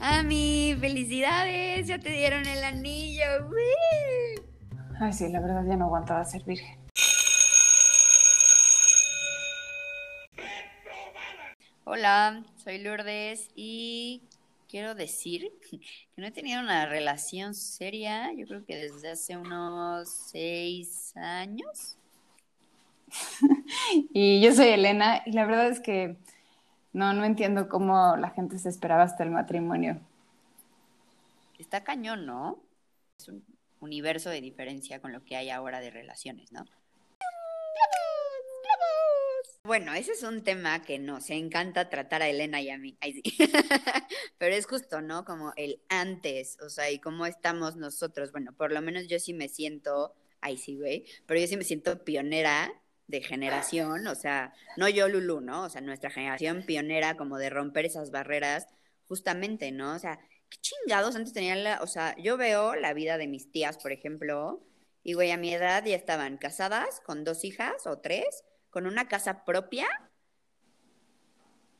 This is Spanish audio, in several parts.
Ami, felicidades, ya te dieron el anillo. Ay, sí, la verdad ya no aguantaba ser virgen. Hola, soy Lourdes y quiero decir que no he tenido una relación seria, yo creo que desde hace unos seis años. y yo soy Elena y la verdad es que no, no entiendo cómo la gente se esperaba hasta el matrimonio. Está cañón, ¿no? Es un universo de diferencia con lo que hay ahora de relaciones, ¿no? Bueno, ese es un tema que nos encanta tratar a Elena y a mí. Pero es justo, ¿no? Como el antes, o sea, y cómo estamos nosotros. Bueno, por lo menos yo sí me siento, ay sí, güey, pero yo sí me siento pionera de generación, o sea, no yo Lulu, ¿no? O sea, nuestra generación pionera como de romper esas barreras, justamente, ¿no? O sea, qué chingados antes tenían la, o sea, yo veo la vida de mis tías, por ejemplo, y güey, a mi edad ya estaban casadas con dos hijas o tres, con una casa propia.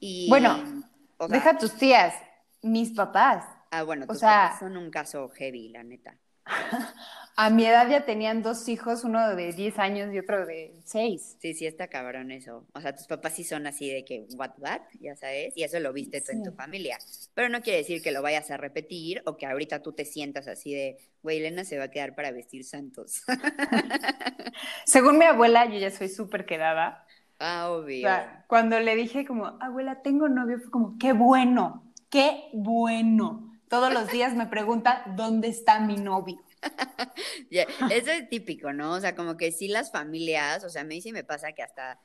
Y, bueno, deja tus tías, mis papás. Ah, bueno, tus o sea, son un caso heavy, la neta. A mi edad ya tenían dos hijos, uno de 10 años y otro de 6. Sí, sí, está cabrón eso. O sea, tus papás sí son así de que, what, what, ya sabes, y eso lo viste tú en tu familia. Pero no quiere decir que lo vayas a repetir o que ahorita tú te sientas así de, güey, Elena se va a quedar para vestir santos. Según mi abuela, yo ya soy súper quedada. Ah, obvio. O sea, cuando le dije como, abuela, tengo novio, fue como, qué bueno, qué bueno. Todos los días me pregunta, ¿dónde está mi novio? eso es típico, ¿no? O sea, como que sí las familias, o sea, a mí sí me pasa que hasta,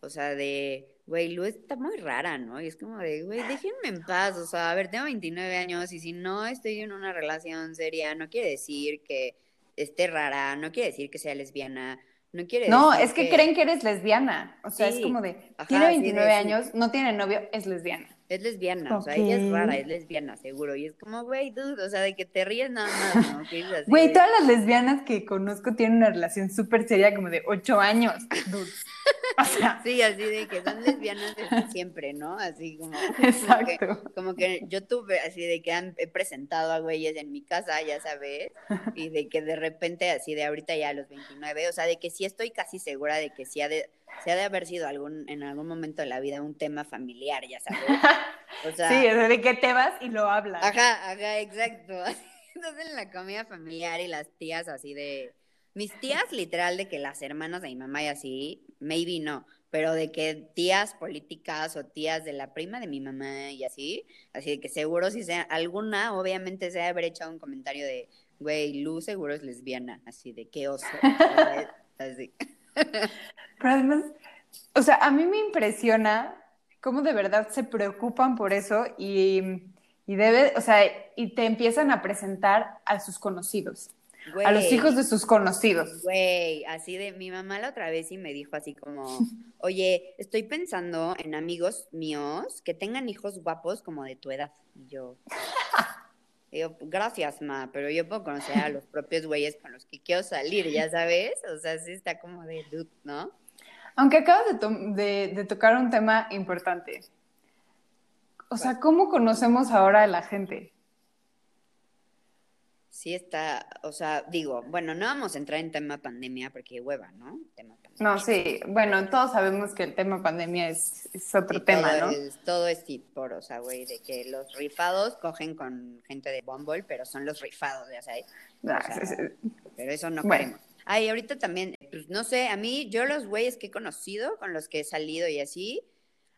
o sea, de, güey, Lu está muy rara, ¿no? Y es como de, güey, déjenme en paz, o sea, a ver, tengo 29 años y si no estoy en una relación seria, no quiere decir que esté rara, no quiere decir que sea lesbiana, no quiere No, es que, creen que eres lesbiana, o sea, es como de, tiene 29 años, no tiene novio, es lesbiana. Es lesbiana, o sea, ella es rara, es lesbiana, seguro. Y es como, güey, dude, o sea, de que te ríes nada más, ¿no? Güey, todas las lesbianas que conozco tienen una relación súper seria, como de ocho años, dude. O sea. Sí, así de que son lesbianas desde siempre, ¿no? Así como. Exacto. Como que, yo tuve, así de que han, he presentado a güeyes en mi casa, ya sabes, y de que de repente, así de ahorita ya a los 29, o sea, de que sí estoy casi segura de que sí ha de se ha de haber sido algún, en algún momento de la vida un tema familiar, ya sabes. O sea, sí, es de que te vas y lo hablas. Ajá, ajá, exacto. Entonces en la comida familiar y las tías así de... Mis tías literal de que las hermanas de mi mamá y así, maybe no, pero de que tías políticas o tías de la prima de mi mamá y así, así de que seguro si sea alguna, obviamente se ha haber hecho un comentario de, güey, Lu seguro es lesbiana, así de qué oso, así. Pero además, o sea, a mí me impresiona cómo de verdad se preocupan por eso y, y debe, o sea, y te empiezan a presentar a sus conocidos. A los hijos de sus conocidos. Güey, así de mi mamá la otra vez y me dijo así como, oye, estoy pensando en amigos míos que tengan hijos guapos como de tu edad. Y yo, yo, gracias, ma, pero yo puedo conocer a los propios güeyes con los que quiero salir, ya sabes. O sea, sí está como de dude, ¿no? Aunque acabas de, de, tocar un tema importante. O sea, ¿cómo conocemos ahora a la gente? Sí está, o sea, digo, bueno, no vamos a entrar en tema pandemia porque hueva, ¿no? Tema no, sí, bueno, todos sabemos que el tema pandemia es, otro tema, ¿no? todo es por, o sea, güey, de que los rifados cogen con gente de Bumble, pero son los rifados, ya sabes. Ah, pero eso no queremos. Ay, ahorita también, pues no sé, a mí, yo los güeyes que he conocido, con los que he salido y así,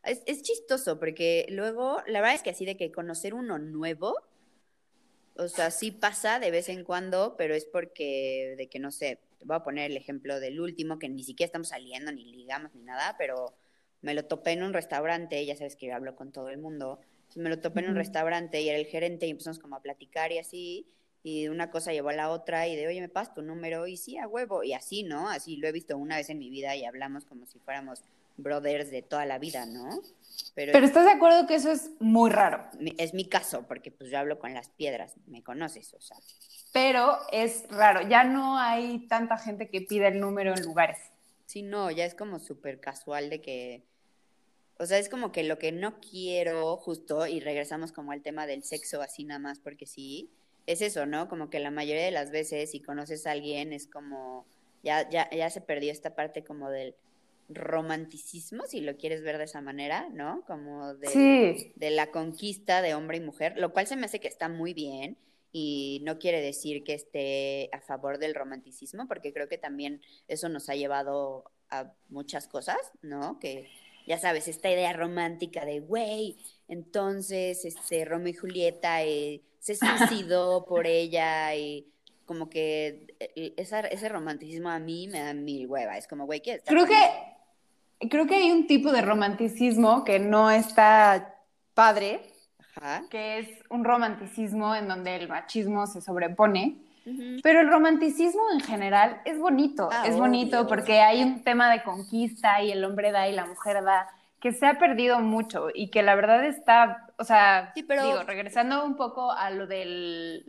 es, es chistoso, porque luego, la verdad es que así de que conocer uno nuevo, o sea, sí pasa de vez en cuando, pero es porque, de que no sé, voy a poner el ejemplo del último, que ni siquiera estamos saliendo, ni ligamos, ni nada, pero me lo topé en un restaurante, ya sabes que yo hablo con todo el mundo, me lo topé en un restaurante y era el gerente y empezamos como a platicar y así, y una cosa llevó a la otra y de, oye, me pasas tu número, y sí, a huevo, y así, ¿no? Así lo he visto una vez en mi vida y hablamos como si fuéramos brothers de toda la vida, ¿no? Pero, Pero estás de acuerdo que eso es muy raro. Es mi caso, porque pues yo hablo con las piedras, me conoces, o sea pero es raro, ya no hay tanta gente que pida el número en lugares. Sí, no, ya es como súper casual de que, O sea, es como que lo que no quiero justo, y regresamos como al tema del sexo así nada más porque sí, es eso, ¿no? Como que la mayoría de las veces si conoces a alguien es como, ya, ya, ya se perdió esta parte como del romanticismo, si lo quieres ver de esa manera, ¿no? Como de, de la conquista de hombre y mujer, lo cual se me hace que está muy bien y no quiere decir que esté a favor del romanticismo, porque creo que también eso nos ha llevado a muchas cosas, ¿no? Que ya sabes, esta idea romántica de, güey, entonces, este, Romeo y Julieta eh, se suicidó por ella y como que eh, ese romanticismo a mí me da mil hueva, es como, güey, ¿qué Creo que, creo que hay un tipo de romanticismo que no está padre, que es un romanticismo en donde el machismo se sobrepone. Pero el romanticismo en general es bonito, ah, es bonito porque hay un tema de conquista y el hombre da y la mujer da que se ha perdido mucho y que la verdad está, o sea, digo, regresando un poco a lo de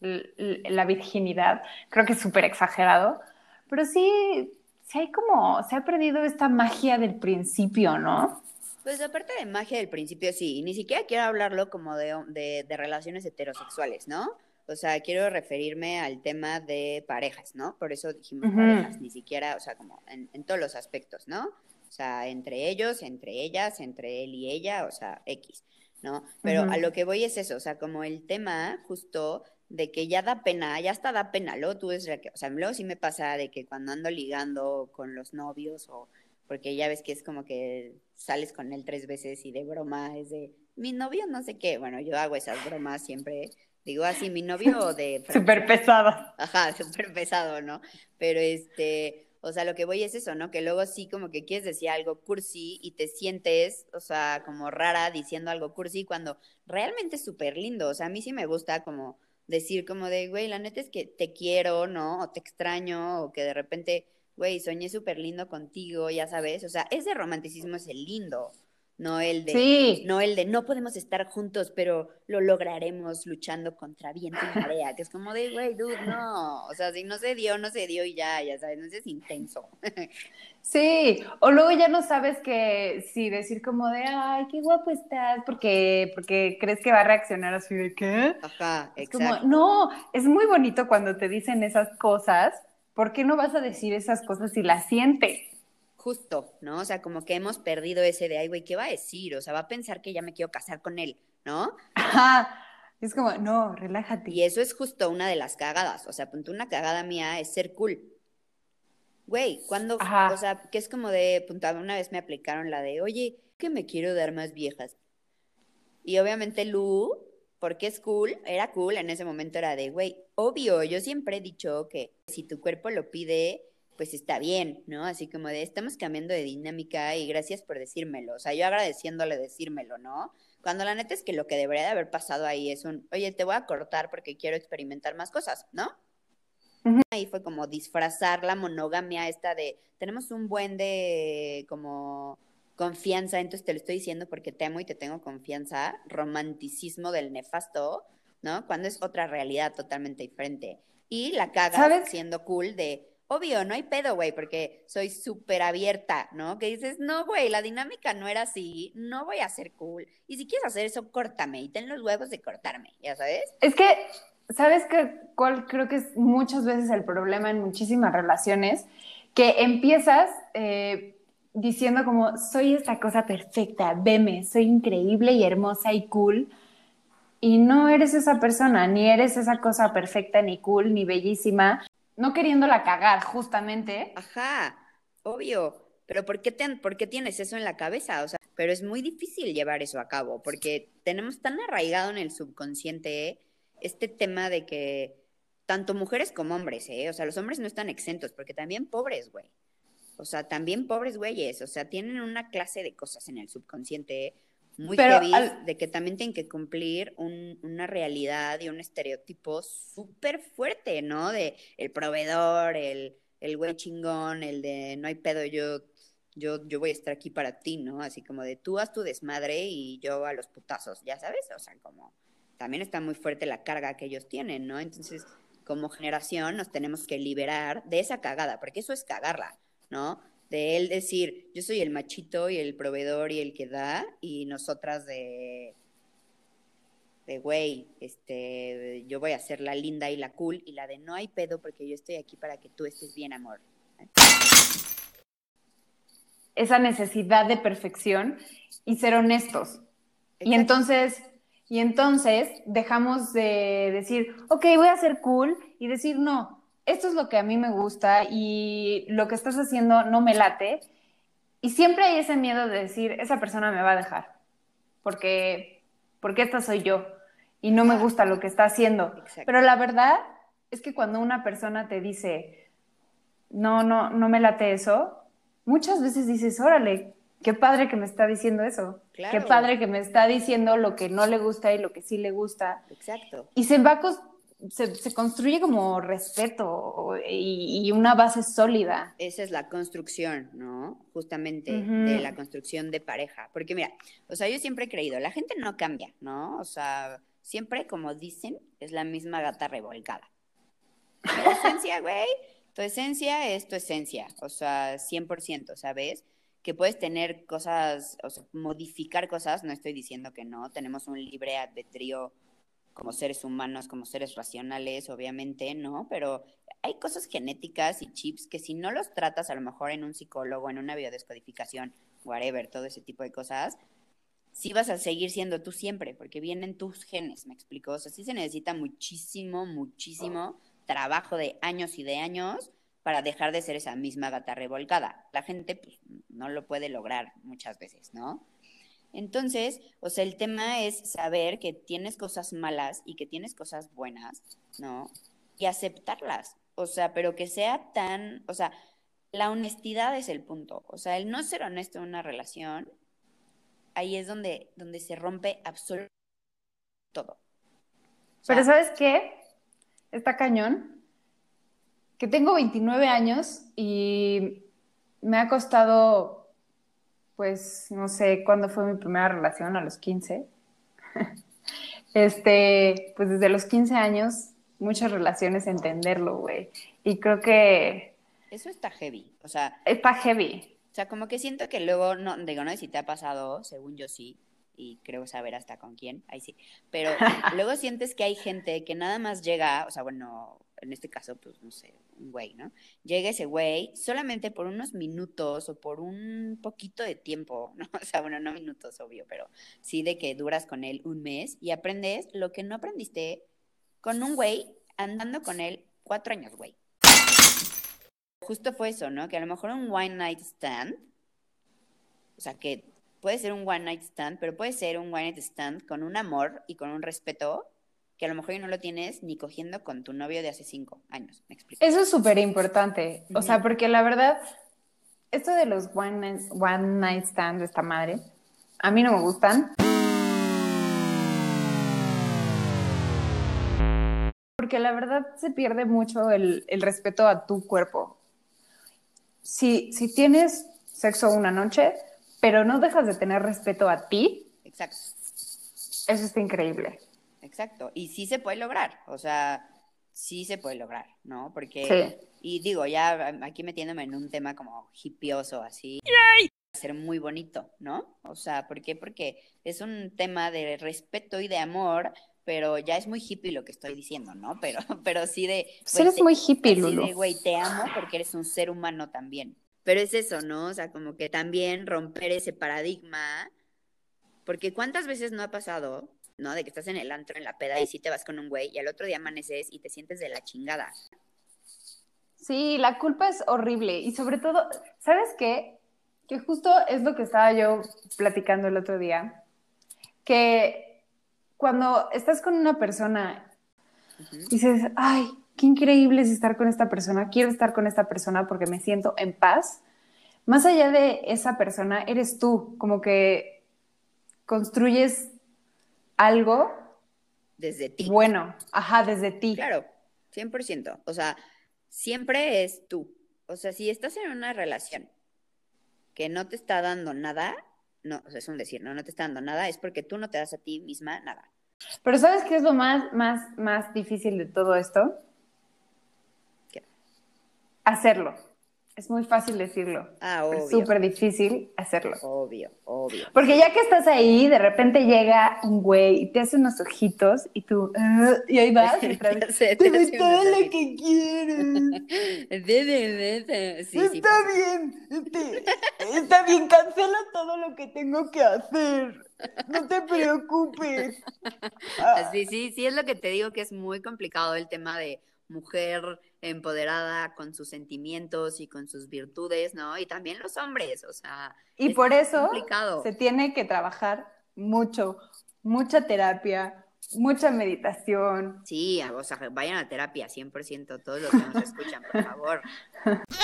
la virginidad, creo que es súper exagerado, pero sí, sí hay como, se ha perdido esta magia del principio, ¿no? Pues aparte de magia del principio, sí, ni siquiera quiero hablarlo como de, de, relaciones heterosexuales, ¿no? O sea, quiero referirme al tema de parejas, ¿no? Por eso dijimos parejas, ni siquiera, o sea, como en, en, todos los aspectos, ¿no? O sea, entre ellos, entre ellas, entre él y ella, o sea, X, ¿no? Pero a lo que voy es eso, o sea, como el tema justo de que ya da pena, ya hasta da pena, luego tú ves, o sea, luego sí me pasa de que cuando ando ligando con los novios o porque ya ves que es como que sales con él tres veces y de broma es de, mi novio no sé qué, bueno, yo hago esas bromas siempre, digo así, mi novio de... súper pesado. Ajá, súper pesado, ¿no? Pero este, o sea, lo que voy es eso, ¿no? Que luego sí como que quieres decir algo cursi y te sientes, o sea, como rara diciendo algo cursi cuando realmente es súper lindo, o sea, a mí sí me gusta como decir como de, güey, la neta es que te quiero, ¿no? O te extraño, o que de repente güey, soñé súper lindo contigo, ya sabes, o sea, ese romanticismo es el lindo, no el de, no el de no podemos estar juntos, pero lo lograremos luchando contra viento y marea, que es como de, güey, dude, no, o sea, si no se dio, no se dio y ya, ya sabes, no es intenso. Sí, o luego ya no sabes que si decir como de, ay, qué guapo estás, porque, porque crees que va a reaccionar así de qué. Ajá, es Como, no, es muy bonito cuando te dicen esas cosas, ¿por qué no vas a decir esas cosas si las sientes? Justo, ¿no? O sea, como que hemos perdido ese de, ay, güey, ¿qué va a decir? O sea, va a pensar que ya me quiero casar con él, ¿no? Ajá. Es como, no, relájate. Y eso es justo una de las cagadas. O sea, punto una cagada mía es ser cool. Güey, cuando, o sea, que es como de, punto, una vez me aplicaron la de, oye, que me quiero dar más viejas. Y obviamente Lu, porque es cool, era cool, en ese momento era de, güey, obvio, yo siempre he dicho que si tu cuerpo lo pide, pues está bien, ¿no? Así como de, estamos cambiando de dinámica y gracias por decírmelo. O sea, yo agradeciéndole decírmelo, ¿no? Cuando la neta es que lo que debería de haber pasado ahí es un, oye, te voy a cortar porque quiero experimentar más cosas, ¿no? Ahí fue como disfrazar la monogamia esta de, tenemos un buen de como confianza, entonces te lo estoy diciendo porque te amo y te tengo confianza, romanticismo del nefasto, ¿no? Cuando es otra realidad totalmente diferente. Y la cagas siendo cool de, obvio, no hay pedo, güey, porque soy súper abierta, ¿no? Que dices, no, güey, la dinámica no era así, no voy a ser cool. Y si quieres hacer eso, córtame y ten los huevos de cortarme, ¿ya sabes? Es que, ¿sabes qué? ¿Cuál creo que es muchas veces el problema en muchísimas relaciones? Que empiezas... Eh, diciendo como, soy esta cosa perfecta, veme, soy increíble y hermosa y cool. Y no eres esa persona, ni eres esa cosa perfecta, ni cool, ni bellísima, no queriéndola cagar, justamente. Ajá, obvio. Pero ¿por qué, ¿por qué tienes eso en la cabeza? O sea, pero es muy difícil llevar eso a cabo, porque tenemos tan arraigado en el subconsciente este tema de que tanto mujeres como hombres, ¿eh? O sea, los hombres no están exentos, porque también pobres, güey. O sea, también pobres güeyes, o sea, tienen una clase de cosas en el subconsciente muy heavy de que también tienen que cumplir una realidad y un estereotipo súper fuerte, ¿no? De el proveedor, el, el güey chingón, el de no hay pedo, yo, yo, yo voy a estar aquí para ti, ¿no? Así como de tú haz tu desmadre y yo a los putazos, ya sabes, o sea, como también está muy fuerte la carga que ellos tienen, ¿no? Entonces, como generación nos tenemos que liberar de esa cagada, porque eso es cagarla. ¿no? De él decir, yo soy el machito y el proveedor y el que da, y nosotras de, de güey, este, yo voy a ser la linda y la cool, y la de no hay pedo porque yo estoy aquí para que tú estés bien, amor. Esa necesidad de perfección y ser honestos. Y entonces, y entonces dejamos de decir, ok, voy a ser cool y decir, no, esto es lo que a mí me gusta y lo que estás haciendo no me late. Y siempre hay ese miedo de decir, esa persona me va a dejar, porque, porque esta soy yo y no me gusta lo que está haciendo. Pero la verdad es que cuando una persona te dice, no, no, no me late eso, muchas veces dices, órale, qué padre que me está diciendo eso. Qué padre que me está diciendo lo que no le gusta y lo que sí le gusta. Exacto. Y se va se, construye como respeto y, una base sólida. Esa es la construcción, ¿no? Justamente de la construcción de pareja. Porque mira, o sea, yo siempre he creído, la gente no cambia, ¿no? O sea, siempre, como dicen, es la misma gata revolcada. Tu esencia, güey, tu esencia es tu esencia, o sea, 100%, ¿sabes? Que puedes tener cosas, o sea, modificar cosas, no estoy diciendo que no, tenemos un libre albedrío como seres humanos, como seres racionales, obviamente, ¿no? Pero hay cosas genéticas y chips que si no los tratas a lo mejor en un psicólogo, en una biodescodificación, whatever, todo ese tipo de cosas, sí vas a seguir siendo tú siempre, porque vienen tus genes, ¿me explico? O sea, sí se necesita muchísimo, muchísimo trabajo de años y de años para dejar de ser esa misma gata revolcada. La gente pues, no lo puede lograr muchas veces, ¿no? Entonces, o sea, el tema es saber que tienes cosas malas y que tienes cosas buenas, ¿no? Y aceptarlas. O sea, pero que sea tan, o sea, la honestidad es el punto. O sea, el no ser honesto en una relación, ahí es donde, donde se rompe absolutamente todo. pero ¿sabes qué? Está cañón. Que tengo 29 años y me ha costado pues no sé cuándo fue mi primera relación, a los 15. este, pues desde los 15 años, muchas relaciones entenderlo, güey. Y creo que... Eso está heavy, o sea... Está heavy. O sea, como que siento que luego, no, digo, no sé si te ha pasado, según yo sí, y creo saber hasta con quién, ahí sí, pero luego sientes que hay gente que nada más llega, o sea, bueno, en este caso, pues no sé, un güey, ¿no? Llega ese güey solamente por unos minutos o por un poquito de tiempo, ¿no? O sea, bueno, no minutos, obvio, pero sí de que duras con él un mes y aprendes lo que no aprendiste con un güey andando con él cuatro años, güey. Justo fue eso, ¿no? Que a lo mejor un one night stand, o sea, que puede ser un one night stand, pero puede ser un one night stand con un amor y con un respeto que a lo mejor no lo tienes ni cogiendo con tu novio de hace cinco años. ¿Me explico? Eso es súper importante. O sea, porque la verdad, esto de los one night, one night stand de esta madre, a mí no me gustan. Porque la verdad se pierde mucho el, el respeto a tu cuerpo. Si, si tienes sexo una noche, pero no dejas de tener respeto a ti. Exacto. Eso está increíble exacto. Y sí se puede lograr, o sea, sí se puede lograr, ¿no? Porque, y digo, ya aquí metiéndome en un tema como hipioso, así, ¡Yay! ser muy bonito, ¿no? O sea, ¿por qué? Porque es un tema de respeto y de amor, pero ya es muy hippie lo que estoy diciendo, ¿no? Pero, pero sí de... Pues eres muy hippie, Lulu. de, güey, te amo porque eres un ser humano también. Pero es eso, ¿no? O sea, como que también romper ese paradigma, porque ¿cuántas veces no ha pasado ¿no? De que estás en el antro, en la peda, y si te vas con un güey, y al otro día amaneces y te sientes de la chingada. Sí, la culpa es horrible. Y sobre todo, ¿sabes qué? Que justo es lo que estaba yo platicando el otro día. Que cuando estás con una persona, dices, ay, qué increíble es estar con esta persona, quiero estar con esta persona porque me siento en paz. Más allá de esa persona, eres tú, como que construyes algo desde ti. Bueno, ajá, desde ti. Claro, 100%. O sea, siempre es tú. O sea, si estás en una relación que no te está dando nada, no, o sea, es un decir, no, no te está dando nada, es porque tú no te das a ti misma nada. Pero ¿sabes qué es lo más, más, más difícil de todo esto? Hacerlo. es muy fácil decirlo. Ah, obvio. Es súper difícil hacerlo. Obvio, obvio. Porque ya que estás ahí, de repente llega un güey y te hace unos ojitos y tú, "Ah", y ahí vas y otra vez, sé, te "Dame hace todo lo que quieres. Sí, sí, está bien, está bien, cancela todo lo que tengo que hacer. No te preocupes. Ah, Sí, sí, sí, es lo que te digo que es muy complicado el tema de mujer empoderada con sus sentimientos y con sus virtudes, ¿no? Y también los hombres, o sea. Y es por eso complicado. se tiene que trabajar mucho, mucha terapia, mucha meditación. Sí, o sea, vayan a terapia 100% todos los que nos escuchan, por favor.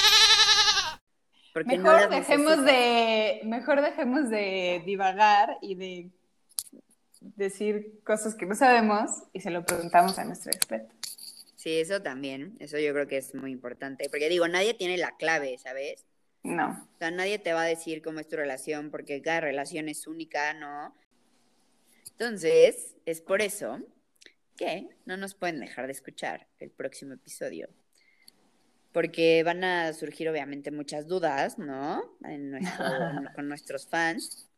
Porque no Mejor las dejemos de, mejor dejemos de divagar y de decir cosas que no sabemos y se lo preguntamos a nuestro experto. Sí, eso también, eso yo creo que es muy importante, porque digo, nadie tiene la clave, ¿sabes? No. O sea, nadie te va a decir cómo es tu relación, porque cada relación es única, ¿no? Entonces, es por eso que no nos pueden dejar de escuchar el próximo episodio. Porque van a surgir obviamente muchas dudas, ¿no? En nuestro- con nuestros fans.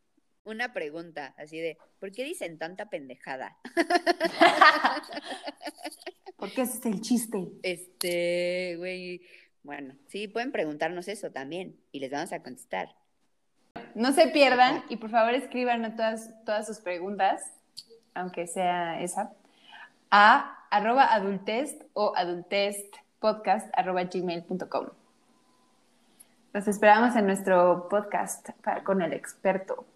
Una pregunta, así de, ¿por qué dicen tanta pendejada? Porque ese es el chiste. Este, güey, bueno, sí, pueden preguntarnos eso también y les vamos a contestar. No se pierdan y por favor escriban todas, todas sus preguntas, aunque sea esa, a arroba adultest o adultestpodcast arroba gmail.com. Los esperamos en nuestro podcast para- con el experto.